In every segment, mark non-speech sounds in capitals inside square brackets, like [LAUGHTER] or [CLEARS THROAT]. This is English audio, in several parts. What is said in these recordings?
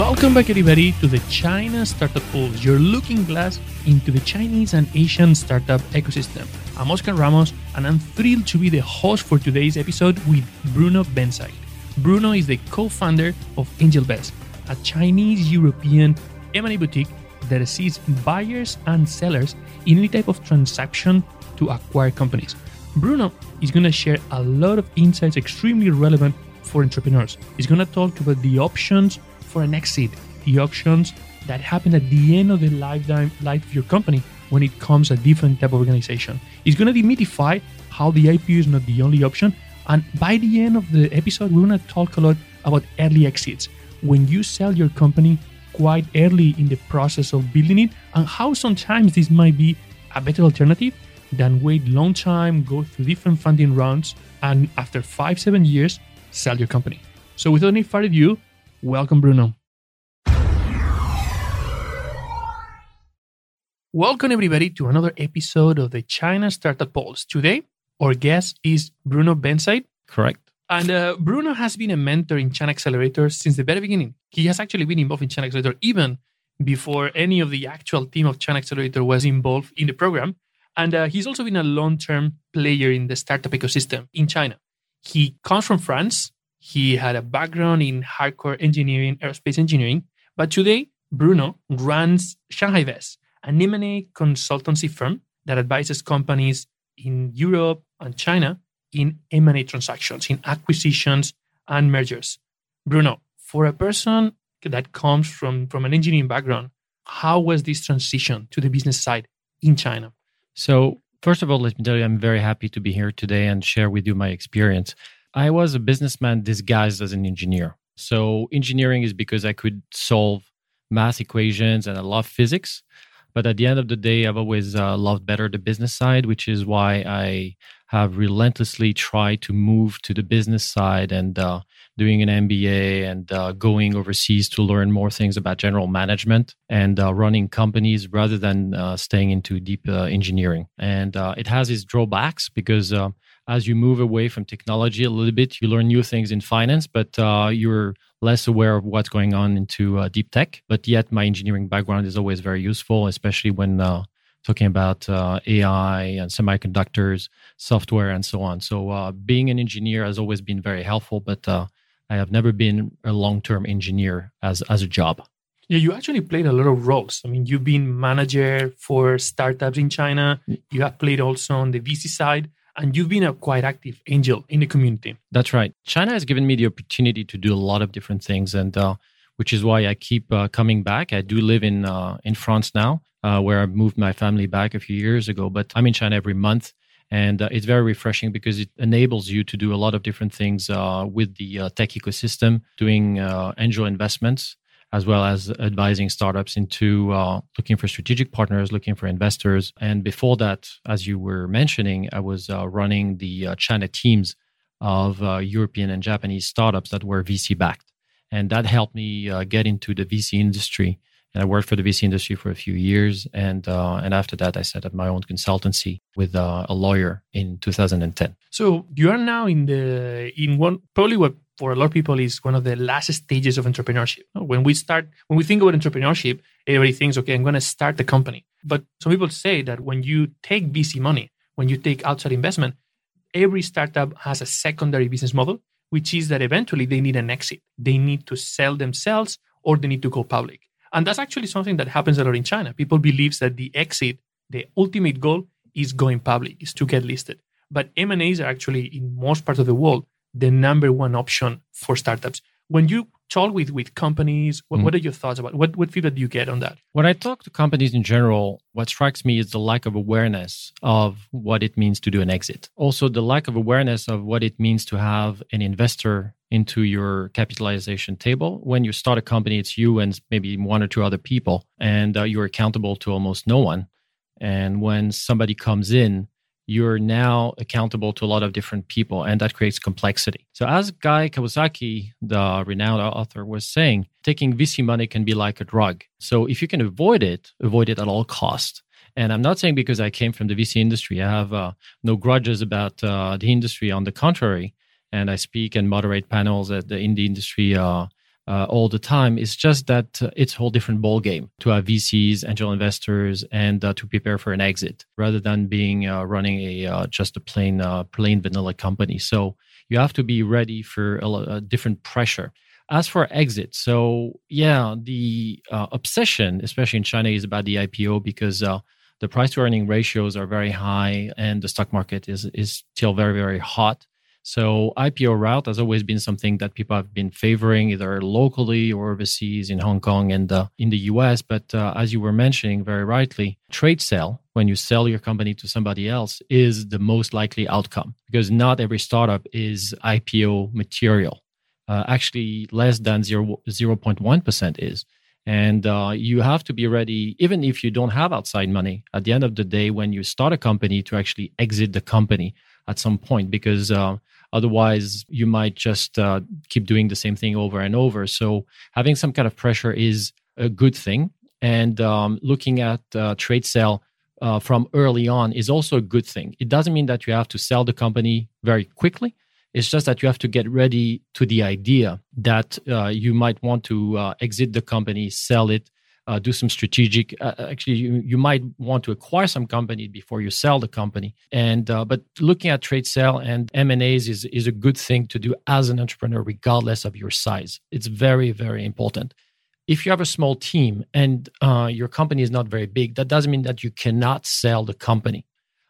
Welcome back, everybody, to the China Startup Pulse, your looking glass into the Chinese and Asian startup ecosystem. I'm Oscar Ramos, and I'm thrilled to be the host for today's episode with Bruno Bensaid. Bruno is the co-founder of AngelVest, a Chinese European M&A boutique that assists buyers and sellers in any type of transaction to acquire companies. Bruno is going to share a lot of insights extremely relevant for entrepreneurs. He's going to talk about the options for an exit, the options that happen at the end of the lifetime life of your company when it comes a different type of organization. He's going to demystify how the IPO is not the only option. And by the end of the episode, we're going to talk a lot about early exits. When you sell your company quite early in the process of building it, and how sometimes this might be a better alternative than wait long time, go through different funding rounds, and after five, seven years, sell your company. So without any further ado, welcome Bruno. Welcome everybody to another episode of the China Startup Pulse. Today, our guest is Bruno Bensaid. Correct. And uh, Bruno has been a mentor in China Accelerator since the very beginning. He has actually been involved in China Accelerator even before any of the actual team of China Accelerator was involved in the program. And uh, he's also been a long term player in the startup ecosystem in China. He comes from France. He had a background in hardcore engineering, aerospace engineering. But today, Bruno runs Shanghai Vest, an M&A consultancy firm that advises companies in Europe and China in M&A transactions, in acquisitions and mergers. Bruno, for a person that comes from, from an engineering background, how was this transition to the business side in China? So, first of all, let me tell you, I'm very happy to be here today and share with you my experience. I was a businessman disguised as an engineer. So, engineering is because I could solve math equations and I love physics. But at the end of the day, I've always uh, loved better the business side, which is why I have relentlessly tried to move to the business side and uh, doing an MBA and uh, going overseas to learn more things about general management and uh, running companies rather than uh, staying into deep uh, engineering. And it has its drawbacks because as you move away from technology a little bit, you learn new things in finance, but you're less aware of what's going on into deep tech. But yet, my engineering background is always very useful, especially when talking about uh, AI and semiconductors, software, and so on. So, uh, being an engineer has always been very helpful, but uh, I have never been a long term engineer as, as a job. Yeah, you actually played a lot of roles. I mean, you've been manager for startups in China. You have played also on the VC side, and you've been a quite active angel in the community. That's right. China has given me the opportunity to do a lot of different things, and uh, which is why I keep uh, coming back. I do live in uh, in France now, uh, where I moved my family back a few years ago. But I'm in China every month, and uh, it's very refreshing because it enables you to do a lot of different things uh, with the tech ecosystem, doing angel investments as well as advising startups into uh, looking for strategic partners, looking for investors. And before that, as you were mentioning, I was running the China teams of European and Japanese startups that were VC backed, and that helped me get into the VC industry and I worked for the VC industry for a few years, and uh, and after that, I set up my own consultancy with uh, a lawyer in 2010. So you are now in the in one probably what for a lot of people is one of the last stages of entrepreneurship. When we start, when we think about entrepreneurship, everybody thinks, okay, I'm going to start a company. But some people say that when you take VC money, when you take outside investment, every startup has a secondary business model, which is that eventually they need an exit. They need to sell themselves or they need to go public. And that's actually something that happens a lot in China. People believe that the exit, the ultimate goal is going public, is to get listed. But M&As are actually in most parts of the world the number one option for startups. When you talk with, with companies, what, mm. what are your thoughts about what, what feedback do you get on that? When I talk to companies in general, what strikes me is the lack of awareness of what it means to do an exit. Also, the lack of awareness of what it means to have an investor into your capitalization table. When you start a company, it's you and maybe one or two other people, and uh, you're accountable to almost no one. And when somebody comes in, you're now accountable to a lot of different people, and that creates complexity. So, as Guy Kawasaki, the renowned author, was saying, taking VC money can be like a drug. So, if you can avoid it, avoid it at all costs. And I'm not saying because I came from the VC industry, I have uh, no grudges about uh, the industry. On the contrary, and I speak and moderate panels at the, in the industry uh, uh, all the time. It's just that uh, it's a whole different ball game to have VCs, angel investors, and uh, to prepare for an exit rather than being uh, running a uh, just a plain uh, plain vanilla company. So you have to be ready for a, a different pressure. As for exit, so yeah, the obsession, especially in China, is about the IPO because the price to earning ratios are very high and the stock market is is still very very hot so IPO route has always been something that people have been favoring either locally or overseas in Hong Kong and uh, in the US. But uh, as you were mentioning very rightly, trade sale, when you sell your company to somebody else, is the most likely outcome because not every startup is IPO material. Uh, actually, less than 0, 0.1% is. And uh, you have to be ready, even if you don't have outside money, at the end of the day, when you start a company, to actually exit the company at some point because uh, otherwise you might just uh, keep doing the same thing over and over. So having some kind of pressure is a good thing. And um, looking at uh, trade sale uh, from early on is also a good thing. It doesn't mean that you have to sell the company very quickly. It's just that you have to get ready to the idea that uh, you might want to uh, exit the company sell it uh, do some strategic. Uh, actually, you, you might want to acquire some company before you sell the company. And uh, but looking at trade sale and M and A's is is a good thing to do as an entrepreneur, regardless of your size. It's very very important. If you have a small team and uh, your company is not very big, that doesn't mean that you cannot sell the company.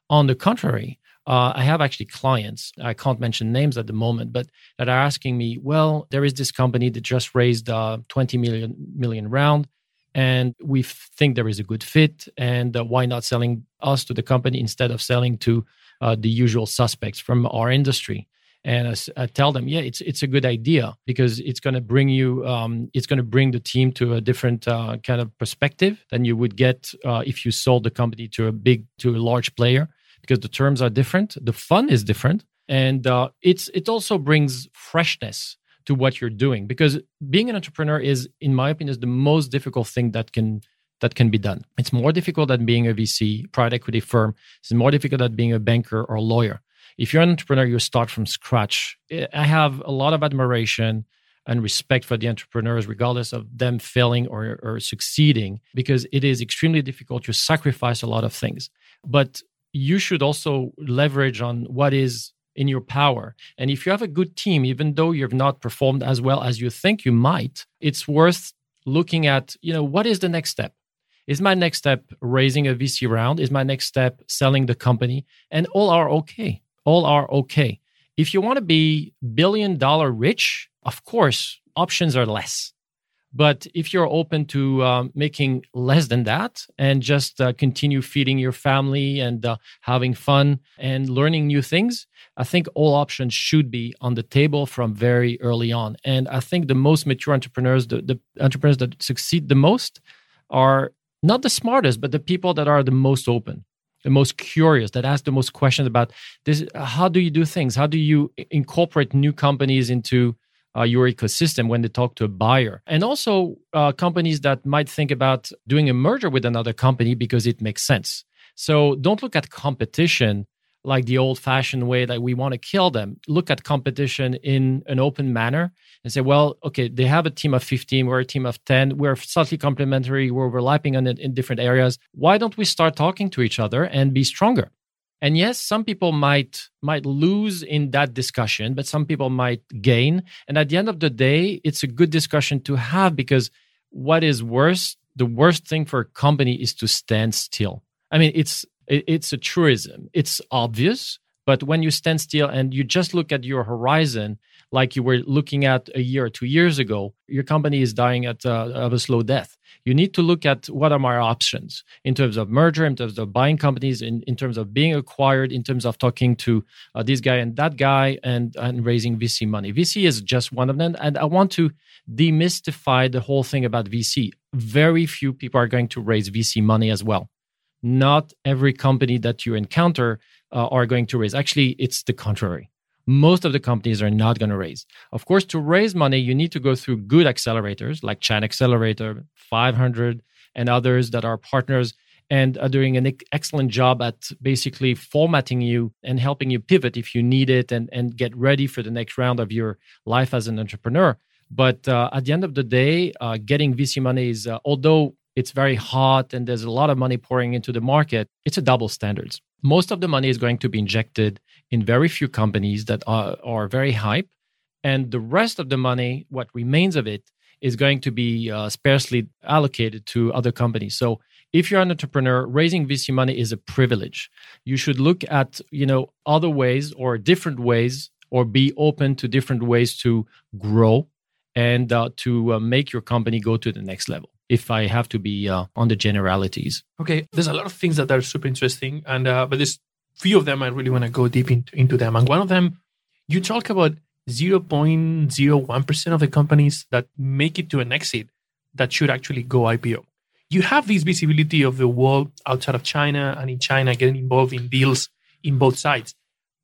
On the contrary, uh, I have actually clients, I can't mention names at the moment, but that are asking me, well, there is this company that just raised uh, 20 million, million round and we think there is a good fit and uh, why not selling us to the company instead of selling to uh, the usual suspects from our industry? And I, I, tell them yeah it's it's a good idea because it's going to bring you um, it's going to bring the team to a different uh, kind of perspective than you would get uh, if you sold the company to a big to a large player because the terms are different the fun is different and uh, it's it also brings freshness to what you're doing because being an entrepreneur is in my opinion is the most difficult thing that can that can be done. It's more difficult than being a vc private equity firm. It's more difficult than being a banker or a lawyer. If you're an entrepreneur you start from scratch. I have a lot of admiration and respect for the entrepreneurs regardless of them failing or, or succeeding because it is extremely difficult you sacrifice a lot of things. But you should also leverage on what is in your power. And if you have a good team, even though you've not performed as well as you think you might, it's worth looking at, you know, what is the next step? Is my next step raising a VC round? Is my next step selling the company? And all are okay. All are okay. If you want to be billion dollar rich, of course, options are less. But if you're open to um, making less than that and just uh, continue feeding your family and uh, having fun and learning new things, I think all options should be on the table from very early on. And I think the most mature entrepreneurs, the, the entrepreneurs that succeed the most, are not the smartest, but the people that are the most open the most curious that ask the most questions about this how do you do things how do you incorporate new companies into uh, your ecosystem when they talk to a buyer. And also uh, companies that might think about doing a merger with another company because it makes sense. So don't look at competition like the old fashioned way that we want to kill them. Look at competition in an open manner and say, well, okay, they have a team of 15, we're a team of 10, we're slightly complementary, we're overlapping on it in different areas. Why don't we start talking to each other and be stronger? And yes, some people might might lose in that discussion, but some people might gain. And at the end of the day, it's a good discussion to have because what is worse, the worst thing for a company is to stand still. I mean, it's it's a truism. It's obvious, but when you stand still and you just look at your horizon, like you were looking at a year or two years ago, your company is dying at uh, of a slow death you need to look at what are my options in terms of merger, in terms of buying companies, in, in terms of being acquired, in terms of talking to uh, this guy and that guy and, and raising VC money. VC is just one of them. And I want to demystify the whole thing about VC. Very few people are going to raise VC money as well. Not every company that you encounter uh, are going to raise. Actually, it's the contrary most of the companies are not going to raise. Of course, to raise money, you need to go through good accelerators like China Accelerator, 500, and others that are partners and are doing an excellent job at basically formatting you and helping you pivot if you need it and, and get ready for the next round of your life as an entrepreneur. But uh, at the end of the day, uh, getting VC money is, uh, although it's very hot and there's a lot of money pouring into the market, it's a double standards. Most of the money is going to be injected in very few companies that are, are very hype. And the rest of the money, what remains of it, is going to be uh, sparsely allocated to other companies. So if you're an entrepreneur, raising VC money is a privilege. You should look at, you know, other ways or different ways or be open to different ways to grow and uh, to uh, make your company go to the next level if I have to be uh, on the generalities. Okay, there's a lot of things that are super interesting, and uh, but there's few of them I really want to go deep into, into them. And one of them, you talk about 0.01% of the companies that make it to an exit that should actually go IPO. You have this visibility of the world outside of China and in China getting involved in deals in both sides.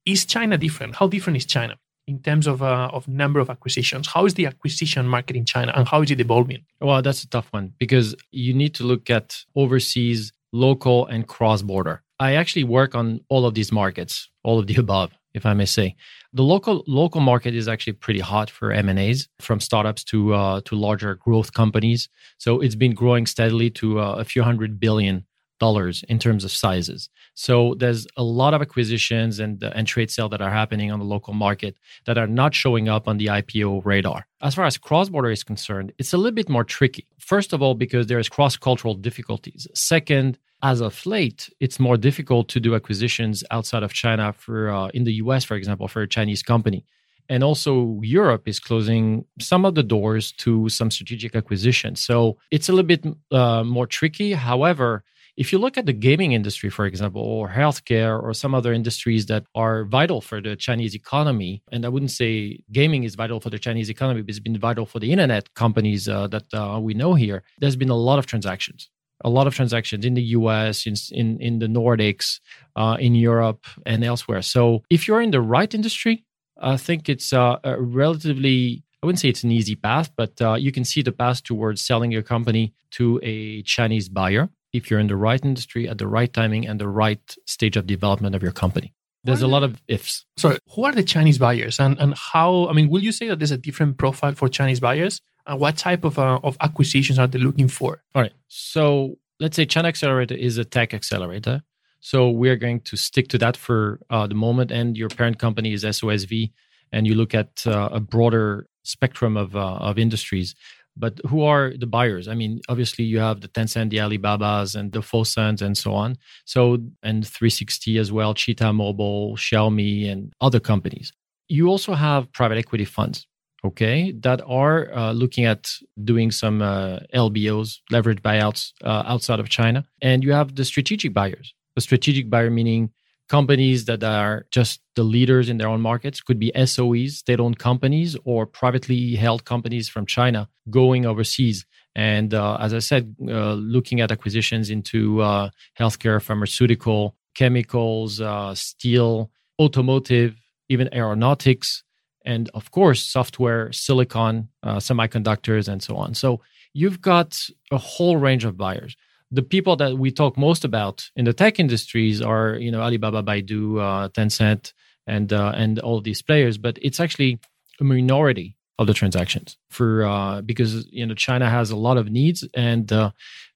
Is China different? How different is China in terms of uh, of number of acquisitions? How is the acquisition market in China and how is it evolving? Well, that's a tough one because you need to look at overseas, local, and cross border. I actually work on all of these markets, all of the [LAUGHS] above, if I may say. The local local market is actually pretty hot for M and A's, from startups to uh, to larger growth companies. So it's been growing steadily to uh, a few hundred billion dollars in terms of sizes. So there's a lot of acquisitions and uh, and trade sale that are happening on the local market that are not showing up on the IPO radar. As far as cross border is concerned, it's a little bit more tricky. First of all, because there's cross cultural difficulties. Second, as of late, it's more difficult to do acquisitions outside of China for uh, in the US, for example, for a Chinese company. And also, Europe is closing some of the doors to some strategic acquisitions. So it's a little bit uh, more tricky. However, if you look at the gaming industry, for example, or healthcare or some other industries that are vital for the Chinese economy, and I wouldn't say gaming is vital for the Chinese economy, but it's been vital for the internet companies uh, that uh, we know here, there's been a lot of transactions. A lot of transactions in the US, in, in, in the Nordics, uh, in Europe, and elsewhere. So, if you're in the right industry, I think it's uh, a relatively I wouldn't say it's an easy path, but uh, you can see the path towards selling your company to a Chinese buyer if you're in the right industry at the right timing and the right stage of development of your company. There's a lot of ifs. So, who are the Chinese buyers and, and how? I mean, will you say that there's a different profile for Chinese buyers? And what type of, uh, of acquisitions are they looking for? All right. So, let's say China Accelerator is a tech accelerator. So, we're going to stick to that for uh, the moment. And your parent company is SOSV. And you look at uh, a broader spectrum of, uh, of industries. But who are the buyers? I mean, obviously you have the Tencent, the Alibabas, and the Fosuns, and so on. So and 360 as well, Cheetah Mobile, Xiaomi, and other companies. You also have private equity funds, okay, that are uh, looking at doing some uh, LBOs, leverage buyouts uh, outside of China, and you have the strategic buyers. The strategic buyer meaning companies that are just the leaders in their own markets could be SOEs, state owned companies, or privately held companies from China going overseas. And uh, as I said, uh, looking at acquisitions into uh, healthcare, pharmaceutical, chemicals, uh, steel, automotive, even aeronautics, and of course, software, silicon, uh, semiconductors, and so on. So you've got a whole range of buyers the people that we talk most about in the tech industries are you know Alibaba, Baidu, uh, Tencent, and uh, and all these players. But it's actually a minority of the transactions for uh, because you know China has a lot of needs, and uh,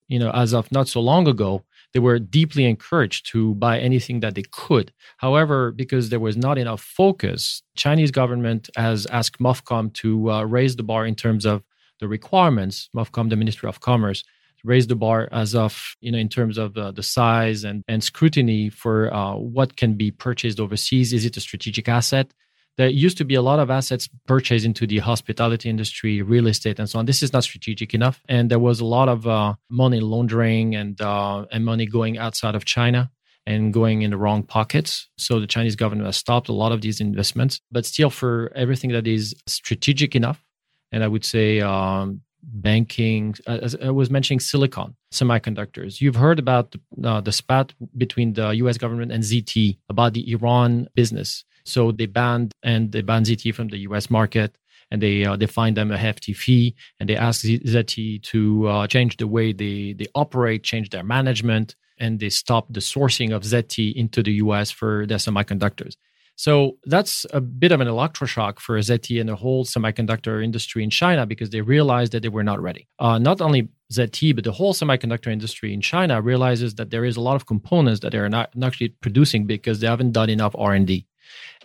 you know as of not so long ago. They were deeply encouraged to buy anything that they could. However, because there was not enough focus, Chinese government has asked MOFCOM to uh, raise the bar in terms of the requirements. MOFCOM, the Ministry of Commerce, raise the bar as of you know in terms of uh, the size and and scrutiny for uh, what can be purchased overseas is it a strategic asset there used to be a lot of assets purchased into the hospitality industry real estate and so on this is not strategic enough and there was a lot of uh, money laundering and uh, and money going outside of china and going in the wrong pockets. So the Chinese government has stopped a lot of these investments. But still, for everything that is strategic enough, and I would say um, banking. Uh, as I was mentioning, silicon, semiconductors. You've heard about the, uh, the spat between the U.S. government and ZTE about the Iran business. So they banned and they banned ZTE from the U.S. market, and they uh, they find them a hefty fee, and they ask ZTE to uh, change the way they they operate, change their management, and they stop the sourcing of ZTE into the U.S. for their semiconductors. So that's a bit of an electroshock for ZTE and the whole semiconductor industry in China because they realized that they were not ready. Uh, not only ZTE, but the whole semiconductor industry in China realizes that there is a lot of components that they are not, not actually producing because they haven't done enough R&D.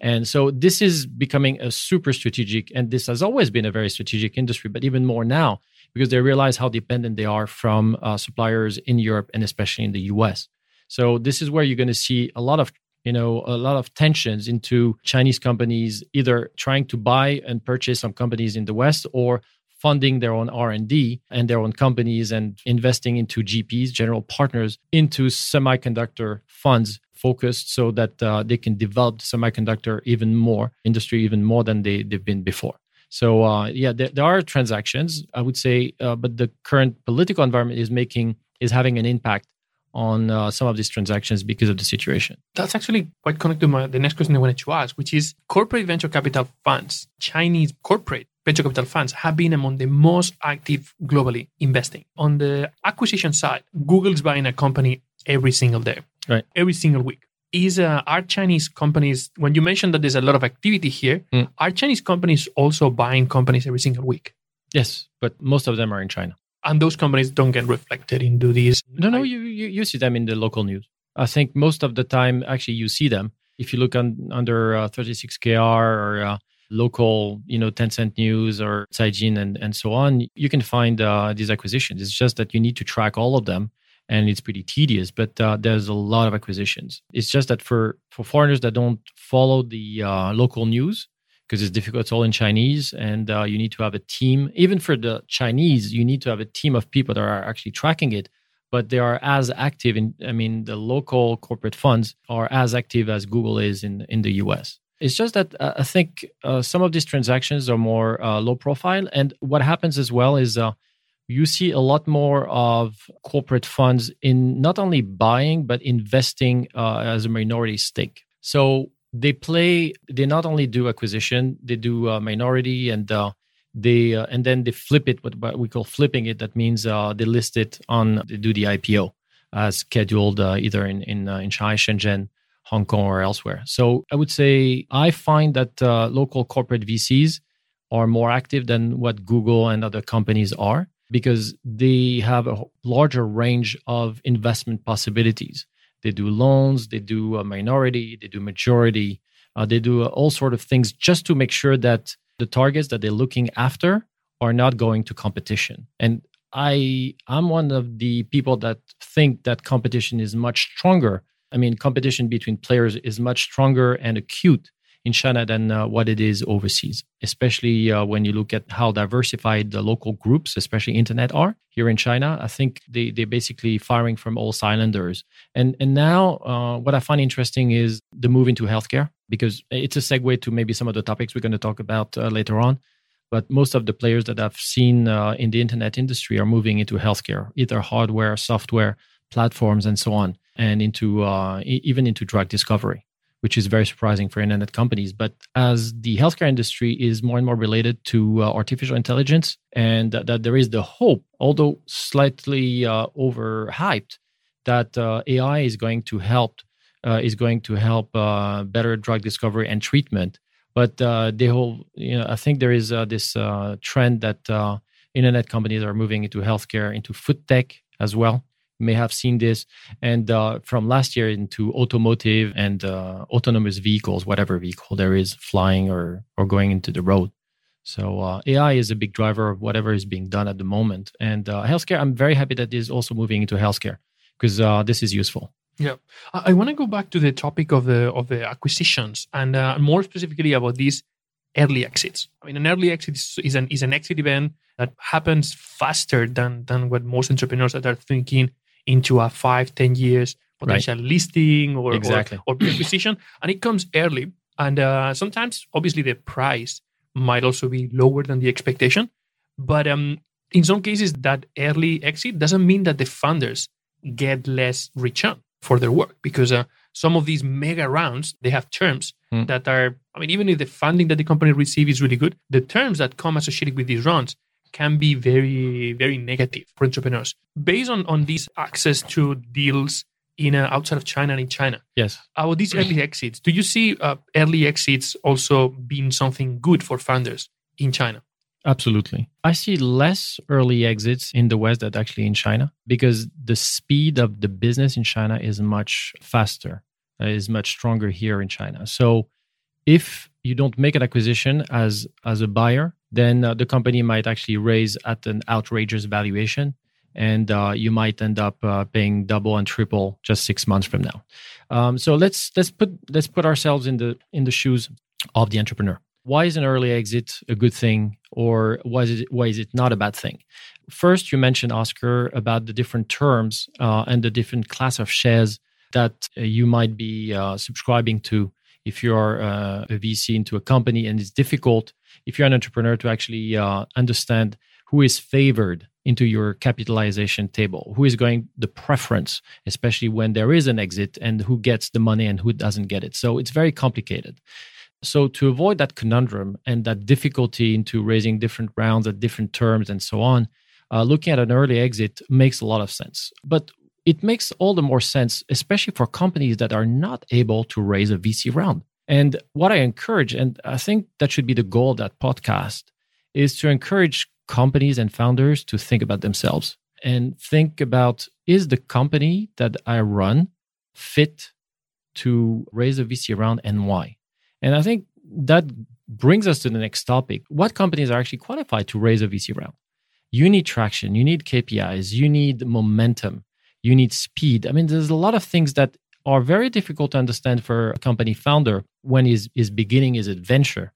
And so this is becoming a super strategic, and this has always been a very strategic industry, but even more now because they realize how dependent they are from uh, suppliers in Europe and especially in the US. So this is where you're going to see a lot of you know a lot of tensions into chinese companies either trying to buy and purchase some companies in the west or funding their own r&d and their own companies and investing into gps general partners into semiconductor funds focused so that uh, they can develop the semiconductor even more industry even more than they, they've been before. So uh, yeah there, there, are transactions i would say uh, but the current political environment is making is having an impact on uh, some of these transactions because of the situation. That's actually quite connected to my, the next question I wanted to ask, which is corporate venture capital funds, Chinese corporate venture capital funds have been among the most active globally investing. On the acquisition side, Google's buying a company every single day, right? Every single week. Is uh, are Chinese companies? When you mentioned that there's a lot of activity here, mm. are Chinese companies also buying companies every single week? Yes, but most of them are in China and those companies don't get reflected into these. No, no, you, you, you see them in the local news. I think most of the time, actually, you see them. If you look on, under uh, 36KR or uh, local, you know, Tencent News or Caixin and, and so on, you can find uh, these acquisitions. It's just that you need to track all of them and it's pretty tedious, but uh, there's a lot of acquisitions. It's just that for, for foreigners that don't follow the uh, local news, because it's difficult. It's all in Chinese, and uh, you need to have a team. Even for the Chinese, you need to have a team of people that are actually tracking it. But they are as active in. I mean, the local corporate funds are as active as Google is in in the U.S. It's just that uh, I think uh, some of these transactions are more uh, low profile, and what happens as well is uh, you see a lot more of corporate funds in not only buying but investing uh, as a minority stake. So they play they not only do acquisition they do uh, minority and uh, they uh, and then they flip it what, what we call flipping it that means uh, they list it on they do the ipo as scheduled uh, either in in uh, in Shanghai, Shenzhen, Hong Kong, or elsewhere. So I would say I find that local corporate VCs are more active than what Google and other companies are because they have a larger range of investment possibilities. They do loans, they do a minority, they do majority, uh, they do all sort of things just to make sure that the targets that they're looking after are not going to competition. And I I'm one of the people that think that competition is much stronger. I mean, competition between players is much stronger and acute in China than uh, what it is overseas, especially uh, when you look at how diversified the local groups, especially internet, are here in China. I think they, they're basically firing from all cylinders. And, and now, uh, what I find interesting is the move into healthcare, because it's a segue to maybe some of the topics we're going to talk about uh, later on. But most of the players that I've seen uh, in the internet industry are moving into healthcare, either hardware, software, platforms, and so on, and into uh, even into drug discovery which is very surprising for internet companies. But as the healthcare industry is more and more related to uh, artificial intelligence, and that, there is the hope, although slightly uh, overhyped, that uh, AI is going to help uh, is going to help uh, better drug discovery and treatment. But uh, the whole, you know, I think there is this trend that internet companies are moving into healthcare, into food tech as well may have seen this. And uh, from last year into automotive and uh, autonomous vehicles whatever vehicle there is flying or or going into the road. So uh, ai is a big driver of whatever is being done at the moment. And uh, healthcare i'm very happy that is also moving into healthcare because uh, this is useful. Yeah. I, I want to go back to the topic of the of the acquisitions and uh, more specifically about these early exits. I mean an early exit is, is an is an exit event that happens faster than than what most entrepreneurs that are thinking into a five, ten years potential right. listing or, exactly. or, or acquisition. and it comes early. And uh, sometimes, obviously, the price might also be lower than the expectation. But um, in some cases, that early exit doesn't mean that the funders get less return for their work because uh, some of these mega rounds they have terms mm. that are i mean even if the funding that the company receives is really good the terms that come associated with these rounds can be very, very negative for entrepreneurs. Based on, on this access to deals in uh, outside of China and in China. Yes. About these early exits, do you see uh, early exits also being something good for founders in China? Absolutely. I see less early exits in the West than actually in China because the speed of the business in China is much faster, uh, is much stronger here in China. So if you don't make an acquisition as as a buyer, then uh, the company might actually raise at an outrageous valuation and uh, you might end up uh, paying double and triple just six months from now. Um, so let's let's put let's put ourselves in the in the shoes of the entrepreneur. Why is an early exit a good thing, or why is it why is it not a bad thing? First, you mentioned Oscar about the different terms uh, and the different class of shares that uh, you might be uh, subscribing to if you are uh, a VC into a company, and it's difficult if you're an entrepreneur to actually understand who is favored into your capitalization table who is going the preference especially when there is an exit and who gets the money and who doesn't get it. So it's very complicated. So to avoid that conundrum and that difficulty into raising different rounds at different terms and so on uh, looking at an early exit makes a lot of sense. But it makes all the more sense especially for companies that are not able to raise a vc round and what i encourage and i think that should be the goal of that podcast is to encourage companies and founders to think about themselves and think about is the company that I run fit to raise a VC round and why? And I think that brings us to the next topic. What companies are actually qualified to raise a VC round? You need traction, you need KPIs, you need momentum, you need speed. I mean, there's a lot of things that are very difficult to understand for a company founder when he's, is beginning his adventure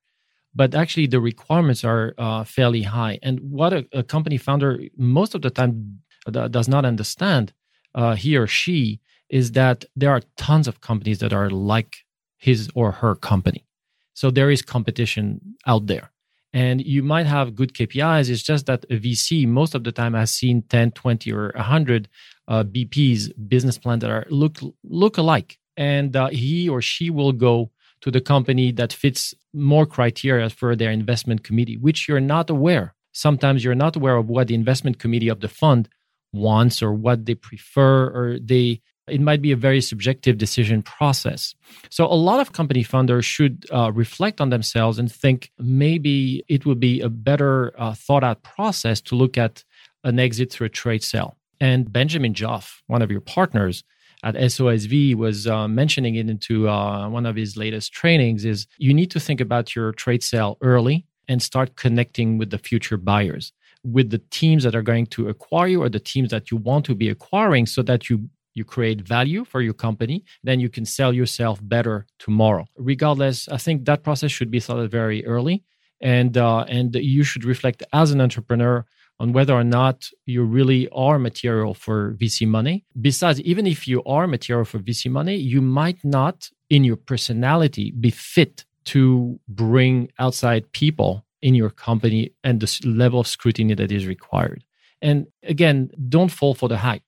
but actually the requirements are uh, fairly high. And what a, a, company founder most of the time does not understand, uh, he or she, is that there are tons of companies that are like his or her company. So there is competition out there. And you might have good KPIs. It's just that a VC most of the time has seen 10, 20, or 100 uh, BPs, business plans that are look look alike. And uh, he or she will go to the company that fits more criteria for their investment committee, which you're not aware. Sometimes you're not aware of what the investment committee of the fund wants or what they prefer, or they it might be a very subjective decision process. So, a lot of company founders should uh, reflect on themselves and think maybe it would be a better uh, thought out process to look at an exit through a trade sale. And Benjamin Joffe, one of your partners, at SOSV was uh, mentioning it into uh, one of his latest trainings is you need to think about your trade sale early and start connecting with the future buyers with the teams that are going to acquire you or the teams that you want to be acquiring so that you you create value for your company then you can sell yourself better tomorrow regardless i think that process should be started very early and uh, and you should reflect as an entrepreneur on whether or not you really are material for VC money. Besides, even if you are material for VC money, you might not, in your personality, be fit to bring outside people in your company and the level of scrutiny that is required. And again, don't fall for the hype.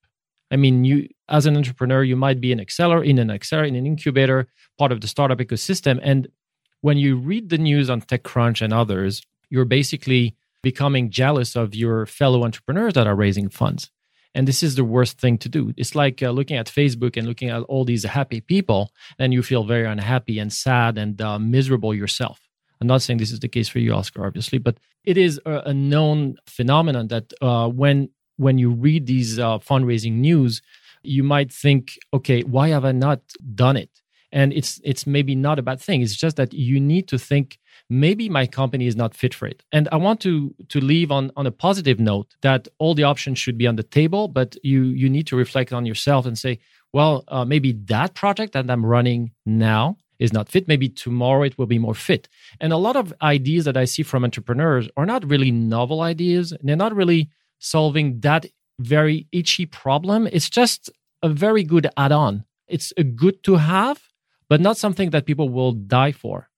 I mean, you as an entrepreneur, you might be an accelerator in an accelerator, in an incubator, part of the startup ecosystem. And when you read the news on TechCrunch and others, you're basically becoming jealous of your fellow entrepreneurs that are raising funds. And this is the worst thing to do. It's like uh, looking at Facebook and looking at all these happy people, and you feel very unhappy and sad and uh, miserable yourself. I'm not saying this is the case for you, Oscar, obviously, but it is a, a known phenomenon that uh, when when you read these uh, fundraising news, you might think, okay, why have I not done it? And it's it's maybe not a bad thing. It's just that you need to think maybe my company is not fit for it. And I want to to leave on on a positive note that all the options should be on the table, but you you need to reflect on yourself and say, well, uh, maybe that project that I'm running now is not fit. Maybe tomorrow it will be more fit. And a lot of ideas that I see from entrepreneurs are not really novel ideas. And they're not really solving that very itchy problem. It's just a very good add on. It's a good to have, but not something that people will die for.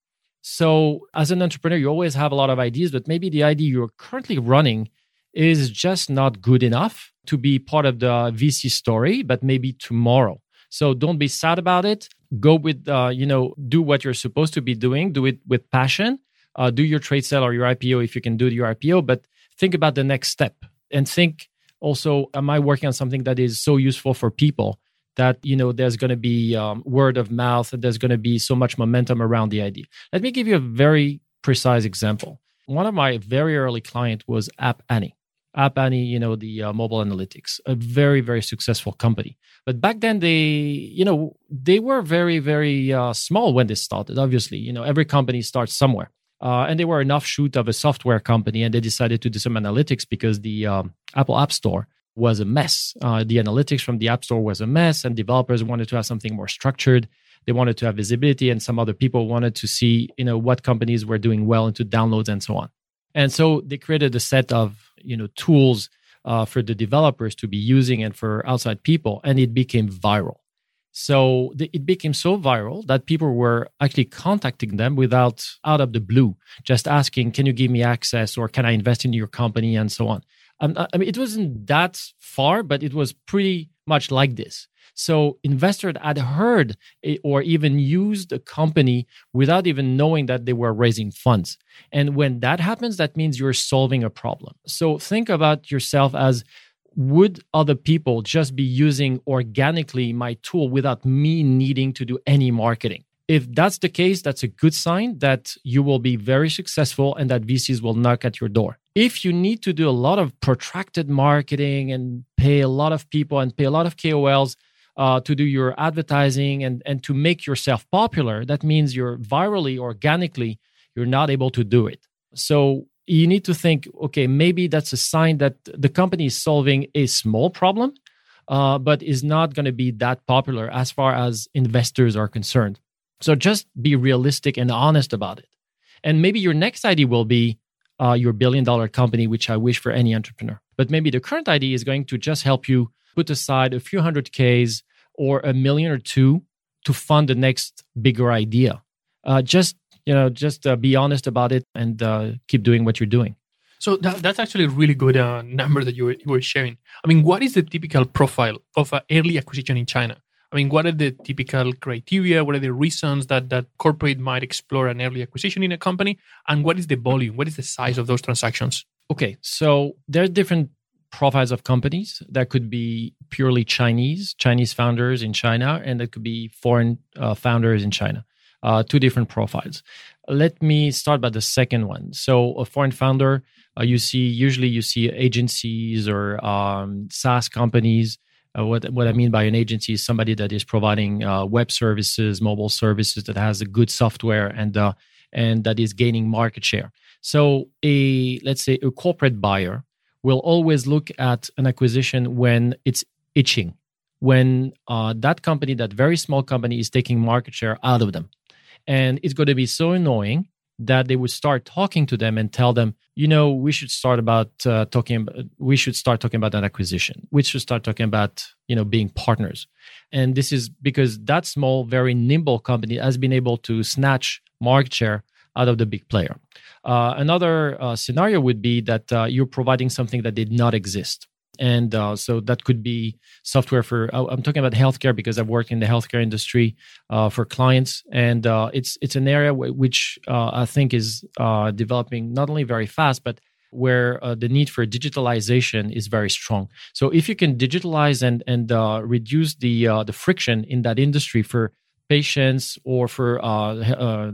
So, as an entrepreneur, you always have a lot of ideas, but maybe the idea you're currently running is just not good enough to be part of the VC story, but maybe tomorrow. So, don't be sad about it. Go with, uh, you know, do what you're supposed to be doing, do it with passion. Uh, do your trade sale or your IPO if you can do your IPO, but think about the next step and think also, am I working on something that is so useful for people that you know there's going to be um, word of mouth and there's going to be so much momentum around the idea? Let me give you a very precise example. One of my very early client was app annie app annie you know the uh, mobile analytics a very very successful company. But back then they you know they were very very uh, small when they started obviously. You know every company starts somewhere uh, and they were an offshoot of a software company and they decided to do some analytics because the um, apple app store was a mess. Uh, the analytics from the App Store was a mess, and developers wanted to have something more structured. They wanted to have visibility, and some other people wanted to see, you know, what companies were doing well into downloads and so on. And so they created a set of, you know, tools uh, for the developers to be using and for outside people, and it became viral. So the, it became so viral that people were actually contacting them without out of the blue, just asking, "Can you give me access?" or "Can I invest in your company?" and so on. Um, I mean, it wasn't that far, but it was pretty much like this. So investors had heard or even used a company without even knowing that they were raising funds. And when that happens, that means you're solving a problem. So think about yourself as would other people just be using organically my tool without me needing to do any marketing? If that's the case, that's a good sign that you will be very successful and that VCs will knock at your door if you need to do a lot of protracted marketing and pay a lot of people and pay a lot of KOLs uh, to do your advertising and, and to make yourself popular, that means you're virally, organically, you're not able to do it. So you need to think, okay, maybe that's a sign that the company is solving a small problem, uh, but is not going to be that popular as far as investors are concerned. So just be realistic and honest about it. And maybe your next idea will be, uh, your billion dollar company, which I wish for any entrepreneur. But maybe the current idea is going to just help you put aside a few hundred Ks or a million or two to fund the next bigger idea. Uh, just you know, just uh, be honest about it and uh, keep doing what you're doing. So that, that's actually a really good uh, number that you were, you were sharing. I mean, what is the typical profile of an early acquisition in China? I mean, what are the typical criteria? What are the reasons that that corporate might explore an early acquisition in a company? And what is the volume? What is the size of those transactions? Okay, so there are different profiles of companies that could be purely Chinese, Chinese founders in China, and that could be foreign uh, founders in China. Uh, two different profiles. Let me start by the second one. So, a foreign founder, uh, you see usually you see agencies or um, SaaS companies uh, what what I mean by an agency is somebody that is providing uh, web services, mobile services that has a good software and uh, and that is gaining market share. So a let's say a corporate buyer will always look at an acquisition when it's itching, when uh, that company, that very small company, is taking market share out of them, and it's going to be so annoying that they would start talking to them and tell them, you know, we should start about uh, talking. About, we should start talking about that acquisition. We should start talking about you know being partners. And this is because that small, very nimble company has been able to snatch market share out of the big player. Uh, another uh, scenario would be that uh, you're providing something that did not exist and uh, so that could be software for i'm talking about healthcare because i've worked in the healthcare industry uh, for clients. And uh, it's it's an area w- which uh, i think is uh, developing not only very fast but where uh, the need for digitalization is very strong. So if you can digitalize and and reduce the the friction in that industry for patients or for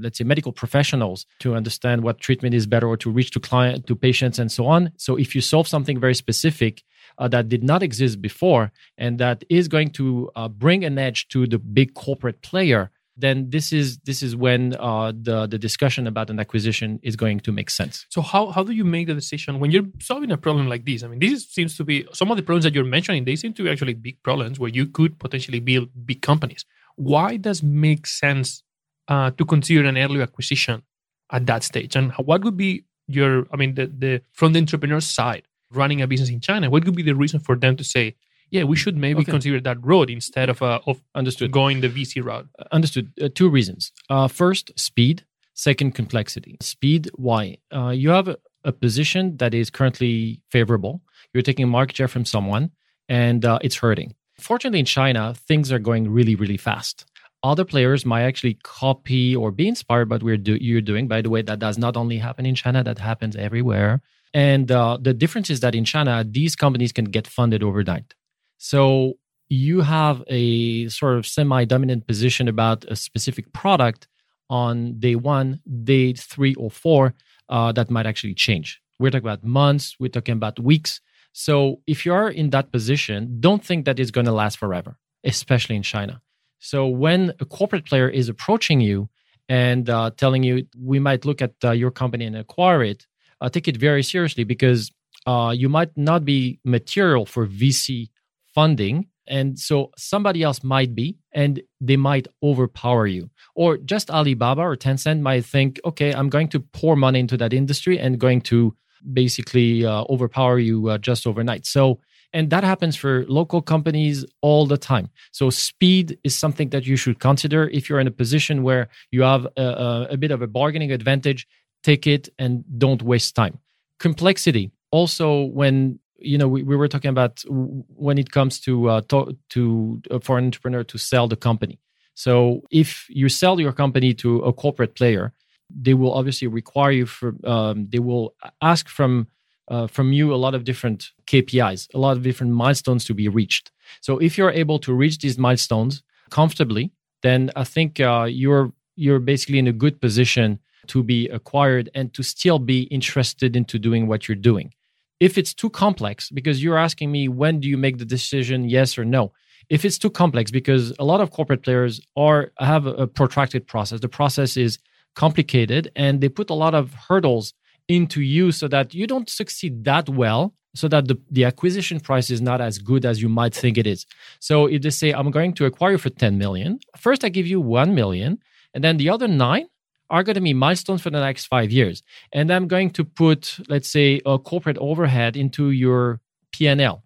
let's say medical professionals to understand what treatment is better or to reach to client to patients and so on. So if you solve something very specific uh, that did not exist before and that is going to uh, bring an edge to the big corporate player then this is this is when uh, the the discussion about an acquisition is going to make sense. So how how do you make the decision when you're solving a problem like this? I mean, this seems to be some of the problems that you're mentioning. They seem to be actually big problems where you could potentially build big companies. Why does make sense uh, to consider an early acquisition at that stage? And what would be your I mean the the from the entrepreneur's side? Running a business in China, what could be the reason for them to say, yeah, we should maybe okay. consider that road instead of uh, of understood going the VC route. Uh, understood. Uh, two reasons. Uh, first, speed. Second, complexity. Speed. Why? Uh, you have a, a, position that is currently favorable. You're taking market share from someone, and uh, it's hurting. Fortunately, in China, things are going really, really fast. Other players might actually copy or be inspired by what we're do- you're doing. By the way, that does not only happen in China; that happens everywhere. And uh, the difference is that in China, these companies can get funded overnight. So you have a sort of semi dominant position about a specific product on day one, day three, or four, uh, that might actually change. We're talking about months, we're talking about weeks. So if you're in that position, don't think that it's going to last forever, especially in China. So when a corporate player is approaching you and uh, telling you, we might look at uh, your company and acquire it, uh, take it very seriously because uh, you might not be material for VC funding. And so somebody else might be, and they might overpower you. Or just Alibaba or Tencent might think, okay, I'm going to pour money into that industry and going to basically uh, overpower you uh, just overnight. So, and that happens for local companies all the time. So, speed is something that you should consider. If you're in a position where you have a, a bit of a bargaining advantage, take it and don't waste time. Complexity. Also when you know we, we were talking about when it comes to uh, to, to uh, for an entrepreneur to sell the company. So if you sell your company to a corporate player they will obviously require you for um, they will ask from uh, from you a lot of different kpis a lot of different milestones to be reached. So if you're able to reach these milestones comfortably then i think uh, you're you're basically in a good position to be acquired and to still be interested into doing what you're doing if it's too complex, because you're asking me when do you make the decision, yes or no. If it's too complex, because a lot of corporate players are have a protracted process. The process is complicated, and they put a lot of hurdles into you so that you don't succeed that well so that the, the acquisition price is not as good as you might think it is. So if they say, I'm going to acquire for 10 million, first I give you 1 million, and then the other nine, are going to be milestones for the next five years. And I'm going to put, let's say, a corporate overhead into your P&L,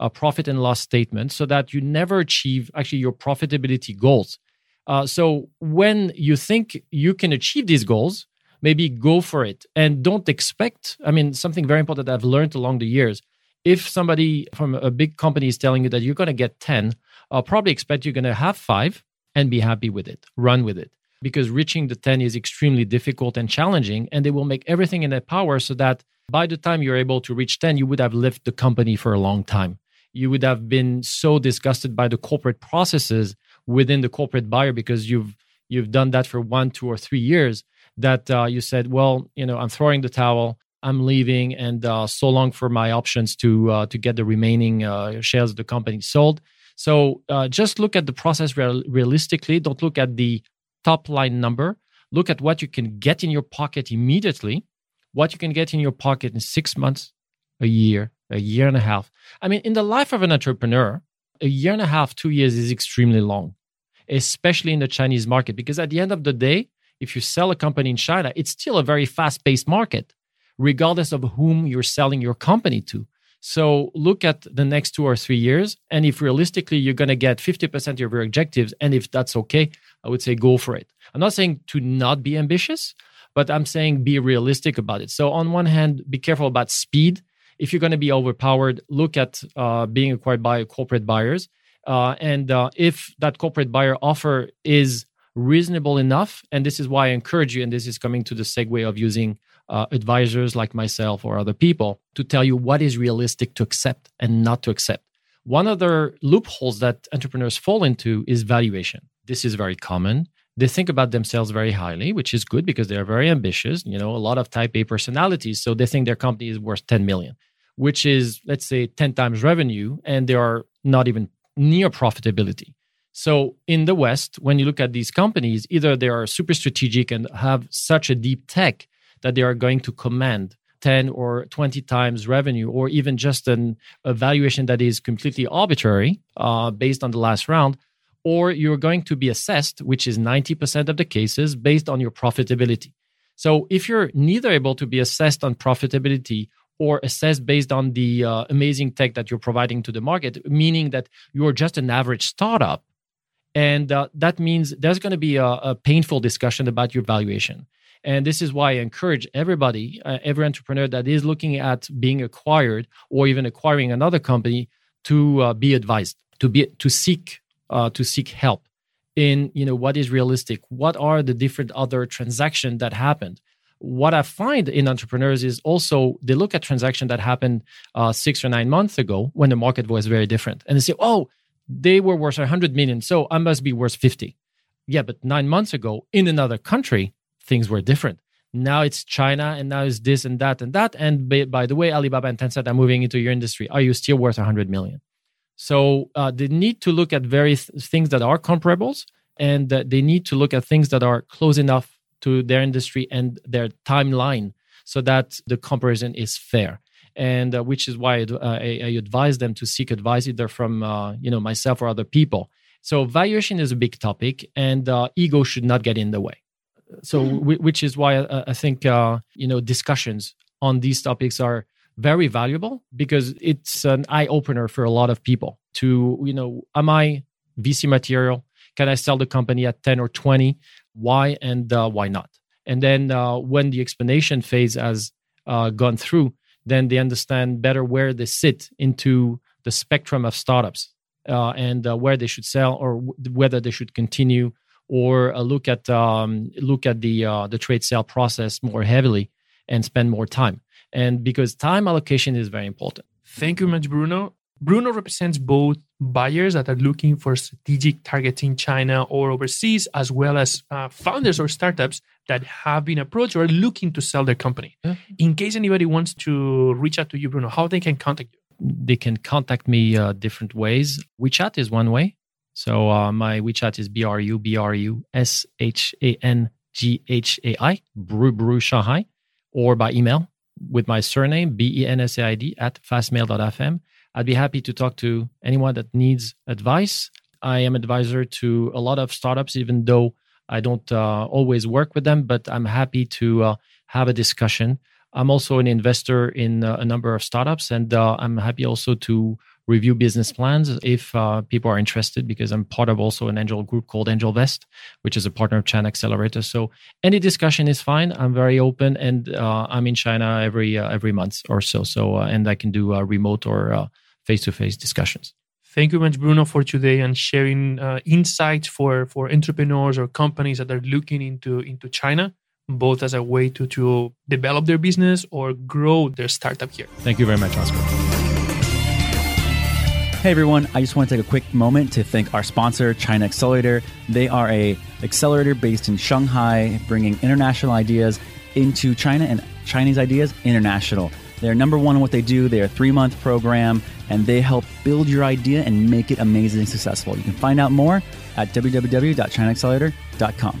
a profit and loss statement, so that you never achieve actually your profitability goals. Uh, so when you think you can achieve these goals, maybe go for it and don't expect. I mean, something very important that I've learned along the years. If somebody from a big company is telling you that you're going to get 10, I'll probably expect you're going to have five and be happy with it, run with it because reaching the 10 is extremely difficult and challenging. And they will make everything in their power so that by the time you're able to reach 10, you would have left the company for a long time. You would have been so disgusted by the corporate processes within the corporate buyer because you've you've done that for one, two, or three years that uh, you said, well, you know, I'm throwing the towel. I'm leaving, and uh, so long for my options to uh, to get the remaining uh, shares of the company sold. So uh, just look at the process real- realistically. Don't look at the top line number. Look at what you can get in your pocket immediately, what you can get in your pocket in six months, a year, a year and a half. I mean, in the life of an entrepreneur, a year and a half, two years is extremely long, especially in the Chinese market, because at the end of the day, if you sell a company in China, it's still a very fast paced market, regardless of whom you're selling your company to. So look at the next two or three years. And if realistically you're going to get 50% of your objectives, and if that's okay, I would say go for it. I'm not saying to not be ambitious, but I'm saying be realistic about it. So on one hand, be careful about speed. If you're going to be overpowered, look at uh, being acquired by corporate buyers. Uh, and uh, if that corporate buyer offer is reasonable enough, and this is why I encourage you, and this is coming to the segue of using uh, advisors like myself or other people to tell you what is realistic to accept and not to accept. One other loopholes that entrepreneurs fall into is valuation. This is very common. They think about themselves very highly, which is good because they're very ambitious. You know, a lot of type A personalities. So they think their company is worth 10 million, which is, let's say, 10 times revenue, and they are not even near profitability. So in the West, when you look at these companies, either they are super strategic and have such a deep tech that they are going to command 10 or 20 times revenue, or even just an evaluation that is completely arbitrary uh, based on the last round, or you're going to be assessed, which is 90% of the cases, based on your profitability. So if you're neither able to be assessed on profitability or assessed based on the uh, amazing tech that you're providing to the market, meaning that you're just an average startup, and uh, that means there's going to be a, a painful discussion about your valuation. And this is why I encourage everybody, uh, every entrepreneur that is looking at being acquired or even acquiring another company to uh, be advised, to be to seek uh, to seek help in you know what is realistic, what are the different other transactions that happened. What I find in entrepreneurs is also they look at transactions that happened uh, six or nine months ago when the market was very different, and they say, "Oh, they were worth 100 million. So I must be worth 50. Yeah, but nine months ago in another country, things were different. Now it's China and now it's this and that and that. And by, by the way, Alibaba and Tencent are moving into your industry. Are you still worth 100 million? So uh, they need to look at various things that are comparables and uh, they need to look at things that are close enough to their industry and their timeline so that the comparison is fair and uh, which is why uh, I, I, advise them to seek advice either from uh, you know myself or other people. So valuation is a big topic, and uh, ego should not get in the way. So [CLEARS THROAT] mm. w- which is why I, I think uh, you know discussions on these topics are very valuable because it's an eye opener for a lot of people. To you know, am I VC material? Can I sell the company at ten or twenty? Why and uh, why not? And then when the explanation phase has gone through, then they understand better where they sit into the spectrum of startups uh, and uh, where they should sell or w- whether they should continue or uh, look at um, look at the uh, the trade sale process more heavily and spend more time. And because time allocation is very important. Thank you much, Bruno. Bruno represents both buyers that are looking for strategic targeting China or overseas, as well as uh, founders or startups that have been approached or are looking to sell their company. Yeah. In case anybody wants to reach out to you, Bruno, how they can contact you? They can contact me uh, different ways. WeChat is one way. So uh, my WeChat is B R U B R U S H A N G H A I, Bru Bru Shanghai, or by email with my surname, B E N S A I D, at fastmail.fm. I'd be happy to talk to anyone that needs advice. I am advisor to a lot of startups, even though I don't uh, always work with them, but I'm happy to uh, have a discussion. I'm also an investor in uh, a number of startups, and uh, I'm happy also to review business plans if uh, people are interested, because I'm part of also an angel group called angel AngelVest, which is a partner of China Accelerator. So any discussion is fine. I'm very open, and uh, I'm in China every every month or so. So and I can do remote or face to face discussions. Thank you very much, Bruno, for today and sharing uh, insights for, for entrepreneurs or companies that are looking into, into China, both as a way to, to develop their business or grow their startup here. Thank you very much, Oscar. Hey everyone, I just want to take a quick moment to thank our sponsor, China Accelerator. They are a accelerator based in Shanghai, bringing international ideas into China and Chinese ideas international. They're number one in what they do. They're a three month program and they help build your idea and make it amazingly successful. You can find out more at www.chinaaccelerator.com.